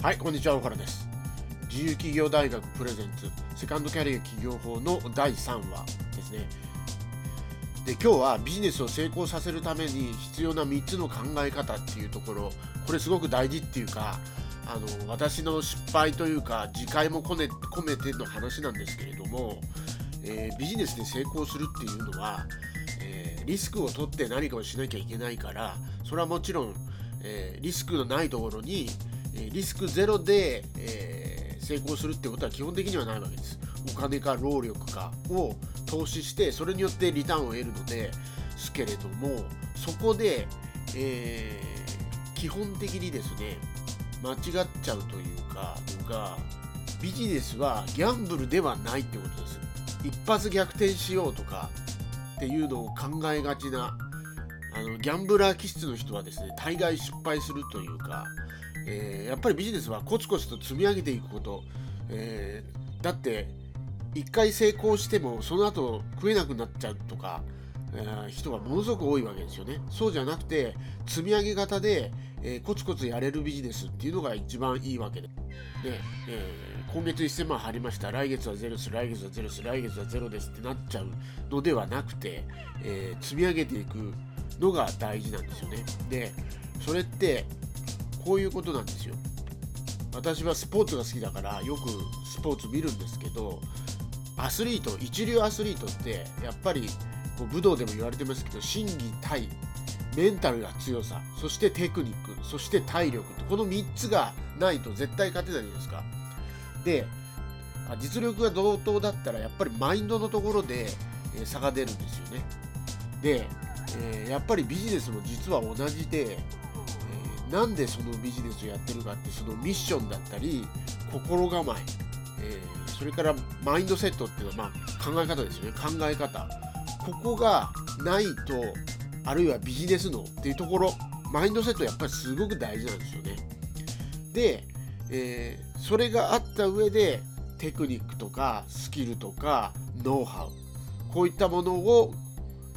はい、こんにちは、大原です。自由企業大学プレゼンツセカンドキャリア企業法の第3話ですね。で、今日はビジネスを成功させるために必要な3つの考え方っていうところ、これすごく大事っていうか、あの私の失敗というか、自戒も込め込めての話なんですけれども、えービジネスで成功するっていうのは、えーリスクを取って何かをしなきゃいけないからそれはもちろん、えーリスクのないところに、リスクゼロで、えー成功するってことは基本的にはないわけです。お金か労力かを投資してそれによってリターンを得るのですけれどもそこで、えー基本的にですね間違っちゃうというかがビジネスはギャンブルではないってことです。一発逆転しようとかっていうのを考えがちなあのギャンブラー気質の人はですね大概失敗するというか、えーやっぱりビジネスはコツコツと積み上げていくこと、えーだって一回成功してもその後食えなくなっちゃうとか、えー人がものすごく多いわけですよね。そうじゃなくて積み上げ型で、えコツコツやれるビジネスっていうのが一番いいわけで。で、えー今月1000万入りました。来月はゼロです。来月はゼロです。来月はゼロですってなっちゃうのではなくて、えー積み上げていくのが大事なんですよね。でそれってこういうことなんですよ。私はスポーツが好きだからよくスポーツ見るんですけどアスリート一流アスリートってやっぱりこう武道でも言われてますけど心技体メンタルが強さそしてテクニックそして体力この3つがないと絶対勝てないじゃないですか。で実力が同等だったらやっぱりマインドのところで、差が出るんですよね。で、えーやっぱりビジネスも実は同じで、なんでそのビジネスをやってるかってそのミッションだったり心構ええーそれからマインドセットっていうのは、まあ、考え方ですよね。考え方。ここがないとあるいはビジネス脳っていうところマインドセットやっぱりすごく大事なんですよね。で、えーそれがあった上でテクニックとかスキルとかノウハウこういったものを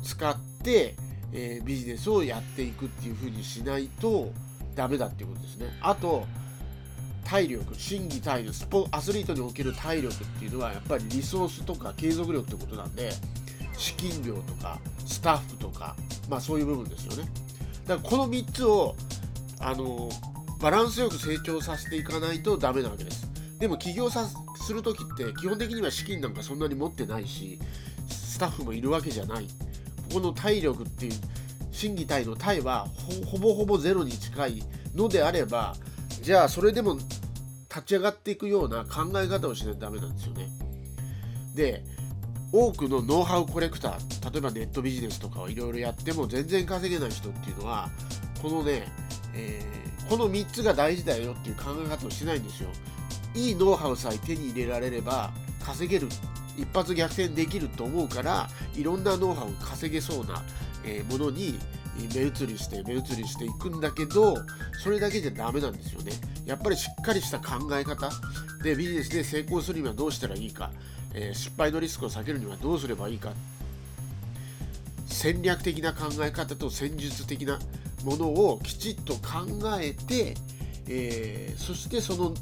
使って、えービジネスをやっていくっていう風にしないとダメだっていうことですね。あと体力心技体力スポアスリートにおける体力っていうのはやっぱりリソースとか継続力ってことなんで資金量とかスタッフとかまあそういう部分ですよね。だからこの3つをあのバランスよく成長させていかないとダメなわけです。でも起業さする時って基本的には資金なんかそんなに持ってないしスタッフもいるわけじゃない。ここの体力っていう心技体の体はほぼほぼゼロに近いのであればじゃあそれでも立ち上がっていくような考え方をしないとダメなんですよね。で多くのノウハウコレクター例えばネットビジネスとかをいろいろやっても全然稼げない人っていうのはこのね、えーこの3つが大事だよっていう考え方をしないんですよ。いいノウハウさえ手に入れられれば稼げる。一発逆転できると思うからいろんなノウハウを稼げそうな、えものに目移りして目移りしていくんだけどそれだけじゃダメなんですよね。やっぱりしっかりした考え方。でビジネスで成功するにはどうしたらいいか、え失敗のリスクを避けるにはどうすればいいか。戦略的な考え方と戦術的なものをきちっと考えて、えーそしてその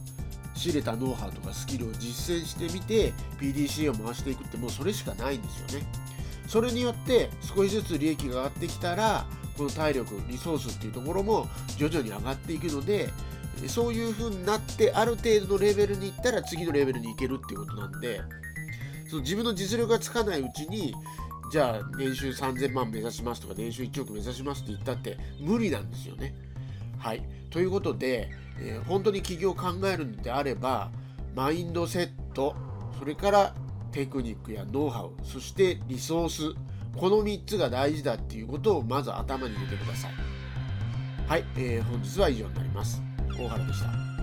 仕入れたノウハウとかスキルを実践してみて PDCA を回していくってもうそれしかないんですよね。それによって少しずつ利益が上がってきたらこの体力リソースっていうところも徐々に上がっていくのでそういう風になってある程度のレベルに行ったら次のレベルに行けるっていうことなんでその自分の実力がつかないうちにじゃあ年収3000万目指しますとか年収1億目指しますって言ったって無理なんですよね。はい、ということで、えー本当に起業を考えるのであればマインドセットそれからテクニックやノウハウそしてリソースこの3つが大事だっていうことをまず頭に入れてください。はい、えー本日は以上になります。大原でした。